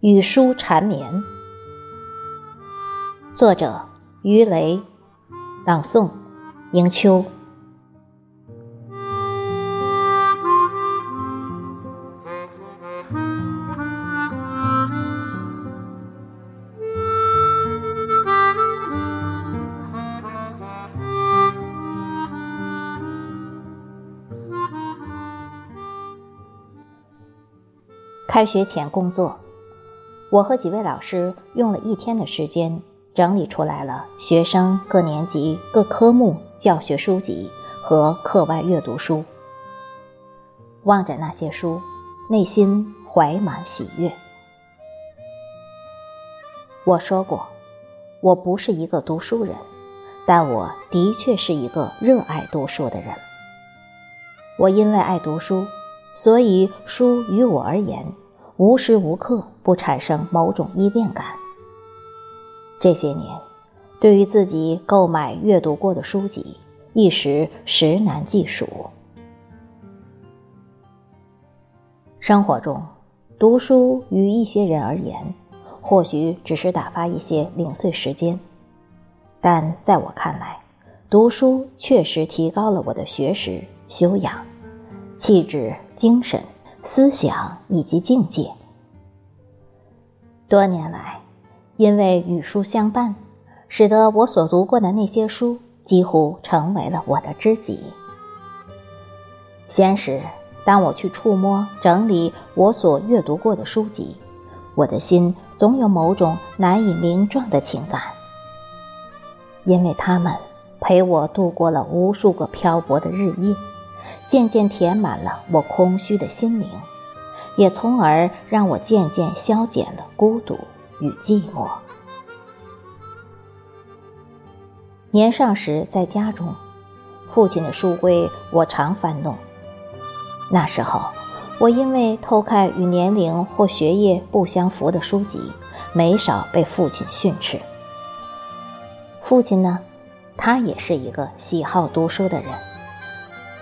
与书缠绵。作者：于雷，朗诵：迎秋。开学前工作，我和几位老师用了一天的时间，整理出来了学生各年级各科目教学书籍和课外阅读书。望着那些书，内心怀满喜悦。我说过，我不是一个读书人，但我的确是一个热爱读书的人。我因为爱读书。所以，书于我而言，无时无刻不产生某种依恋感。这些年，对于自己购买阅读过的书籍，一时实难计数。生活中，读书于一些人而言，或许只是打发一些零碎时间，但在我看来，读书确实提高了我的学识修养。气质、精神、思想以及境界。多年来，因为与书相伴，使得我所读过的那些书几乎成为了我的知己。闲时，当我去触摸、整理我所阅读过的书籍，我的心总有某种难以名状的情感，因为他们陪我度过了无数个漂泊的日夜。渐渐填满了我空虚的心灵，也从而让我渐渐消减了孤独与寂寞。年少时在家中，父亲的书柜我常翻弄。那时候，我因为偷看与年龄或学业不相符的书籍，没少被父亲训斥。父亲呢，他也是一个喜好读书的人。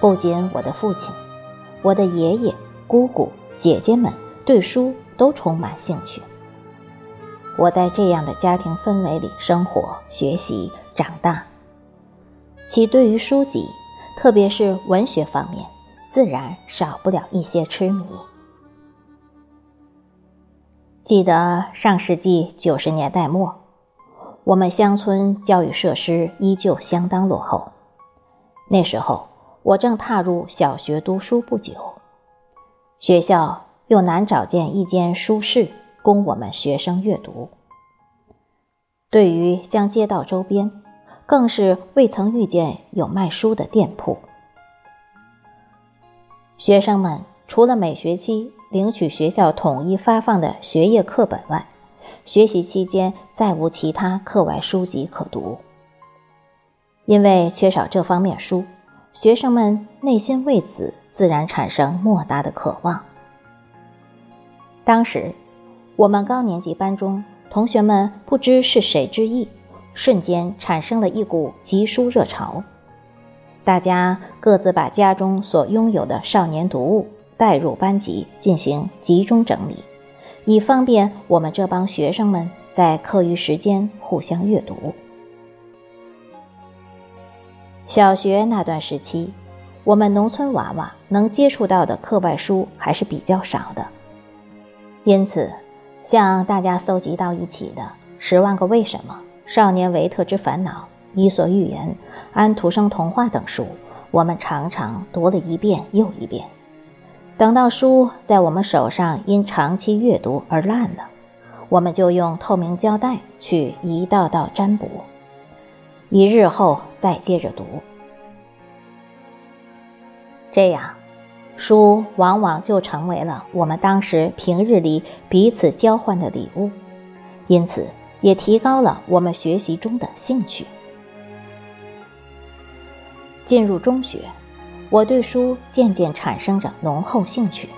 不仅我的父亲，我的爷爷、姑姑、姐姐们对书都充满兴趣。我在这样的家庭氛围里生活、学习、长大，其对于书籍，特别是文学方面，自然少不了一些痴迷。记得上世纪九十年代末，我们乡村教育设施依旧相当落后，那时候。我正踏入小学读书不久，学校又难找见一间书室供我们学生阅读。对于乡街道周边，更是未曾遇见有卖书的店铺。学生们除了每学期领取学校统一发放的学业课本外，学习期间再无其他课外书籍可读。因为缺少这方面书。学生们内心为此自然产生莫大的渴望。当时，我们高年级班中同学们不知是谁之意，瞬间产生了一股集书热潮。大家各自把家中所拥有的少年读物带入班级进行集中整理，以方便我们这帮学生们在课余时间互相阅读。小学那段时期，我们农村娃娃能接触到的课外书还是比较少的，因此，像大家搜集到一起的《十万个为什么》《少年维特之烦恼》《伊索寓言》《安徒生童话》等书，我们常常读了一遍又一遍。等到书在我们手上因长期阅读而烂了，我们就用透明胶带去一道道粘补。以日后再接着读，这样，书往往就成为了我们当时平日里彼此交换的礼物，因此也提高了我们学习中的兴趣。进入中学，我对书渐渐产生着浓厚兴趣。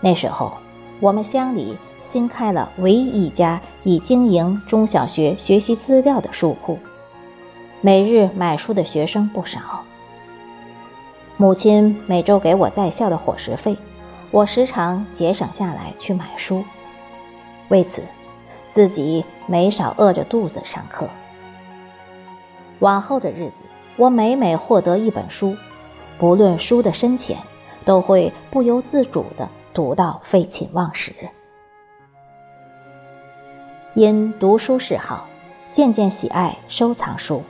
那时候，我们乡里新开了唯一一家以经营中小学学习资料的书铺。每日买书的学生不少。母亲每周给我在校的伙食费，我时常节省下来去买书。为此，自己没少饿着肚子上课。往后的日子，我每每获得一本书，不论书的深浅，都会不由自主地读到废寝忘食。因读书嗜好，渐渐喜爱收藏书。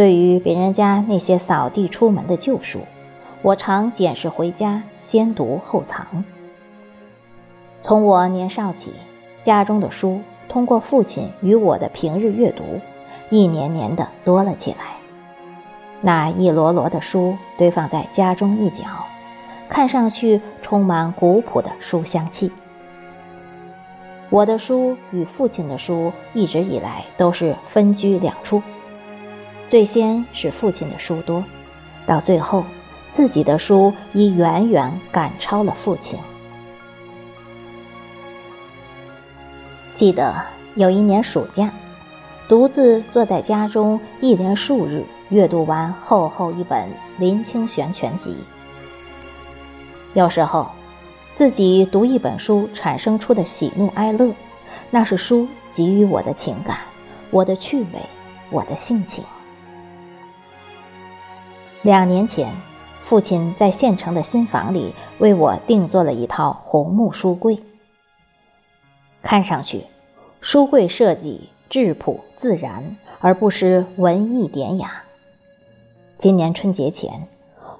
对于别人家那些扫地出门的旧书，我常捡拾回家，先读后藏。从我年少起，家中的书通过父亲与我的平日阅读，一年年的多了起来。那一摞摞的书堆放在家中一角，看上去充满古朴的书香气。我的书与父亲的书一直以来都是分居两处。最先是父亲的书多，到最后，自己的书已远远赶超了父亲。记得有一年暑假，独自坐在家中，一连数日阅读完厚厚一本林清玄全集。有时候，自己读一本书产生出的喜怒哀乐，那是书给予我的情感，我的趣味，我的性情。两年前，父亲在县城的新房里为我定做了一套红木书柜。看上去，书柜设计质朴自然，而不失文艺典雅。今年春节前，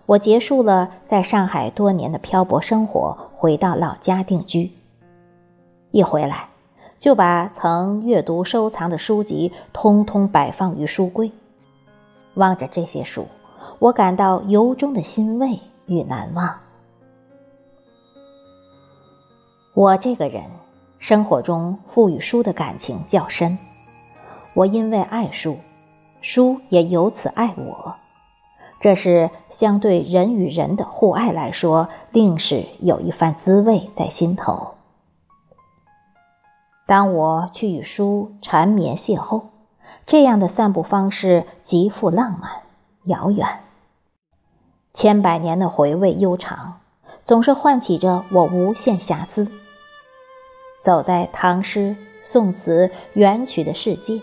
我结束了在上海多年的漂泊生活，回到老家定居。一回来，就把曾阅读收藏的书籍通通摆放于书柜，望着这些书。我感到由衷的欣慰与难忘。我这个人生活中赋予书的感情较深，我因为爱书，书也由此爱我，这是相对人与人的互爱来说，另是有一番滋味在心头。当我去与书缠绵邂逅，这样的散步方式极富浪漫、遥远。千百年的回味悠长，总是唤起着我无限遐思。走在唐诗、宋词、元曲的世界，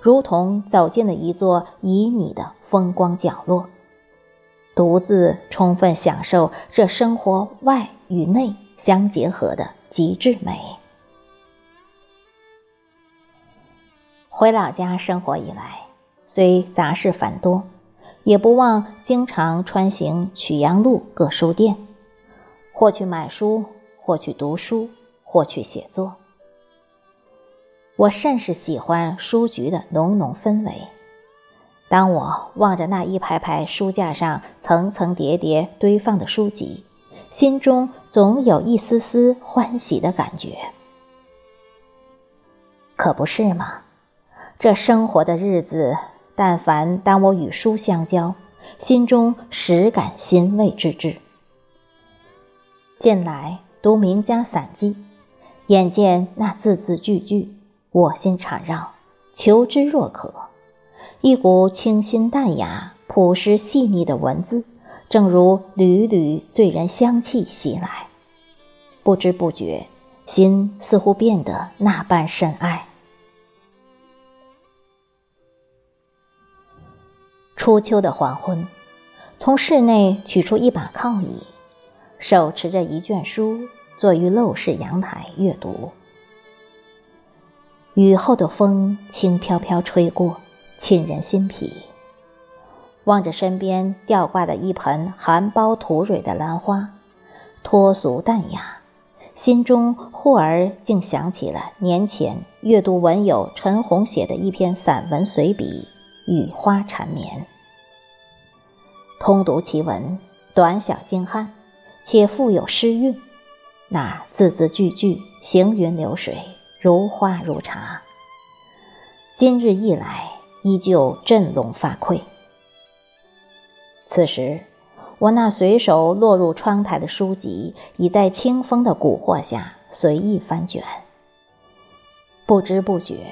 如同走进了一座旖旎的风光角落，独自充分享受这生活外与内相结合的极致美。回老家生活以来，虽杂事繁多。也不忘经常穿行曲阳路各书店，或去买书，或去读书，或去写作。我甚是喜欢书局的浓浓氛围。当我望着那一排排书架上层层叠叠堆放的书籍，心中总有一丝丝欢喜的感觉。可不是吗？这生活的日子。但凡当我与书相交，心中实感欣慰之至。近来读名家散记，眼见那字字句句，我心缠绕，求知若渴。一股清新淡雅、朴实细腻的文字，正如缕缕醉人香气袭来，不知不觉，心似乎变得那般深爱。初秋的黄昏，从室内取出一把靠椅，手持着一卷书，坐于陋室阳台阅读。雨后的风轻飘飘吹过，沁人心脾。望着身边吊挂的一盆含苞吐蕊的兰花，脱俗淡雅，心中忽而竟想起了年前阅读文友陈红写的一篇散文随笔。雨花缠绵，通读其文，短小精悍，且富有诗韵，那字字句句行云流水，如花如茶。今日一来，依旧振聋发聩。此时，我那随手落入窗台的书籍，已在清风的蛊惑下随意翻卷，不知不觉。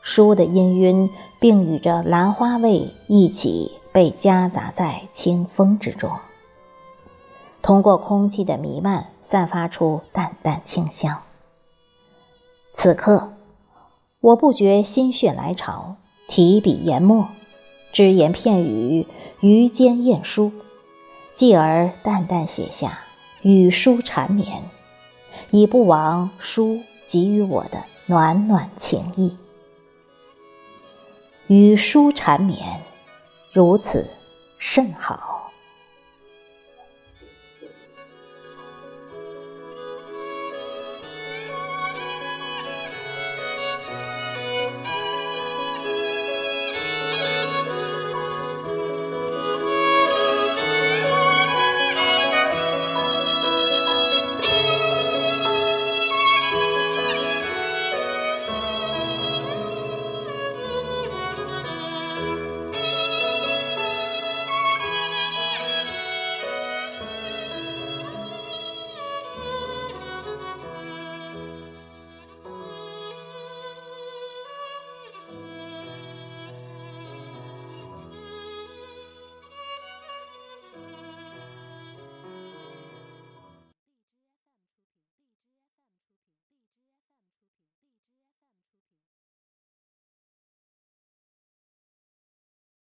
书的氤氲，并与着兰花味一起被夹杂在清风之中，通过空气的弥漫，散发出淡淡清香。此刻，我不觉心血来潮，提笔研墨，只言片语，于间晏书，继而淡淡写下“与书缠绵”，以不枉书给予我的暖暖情意。与书缠绵，如此甚好。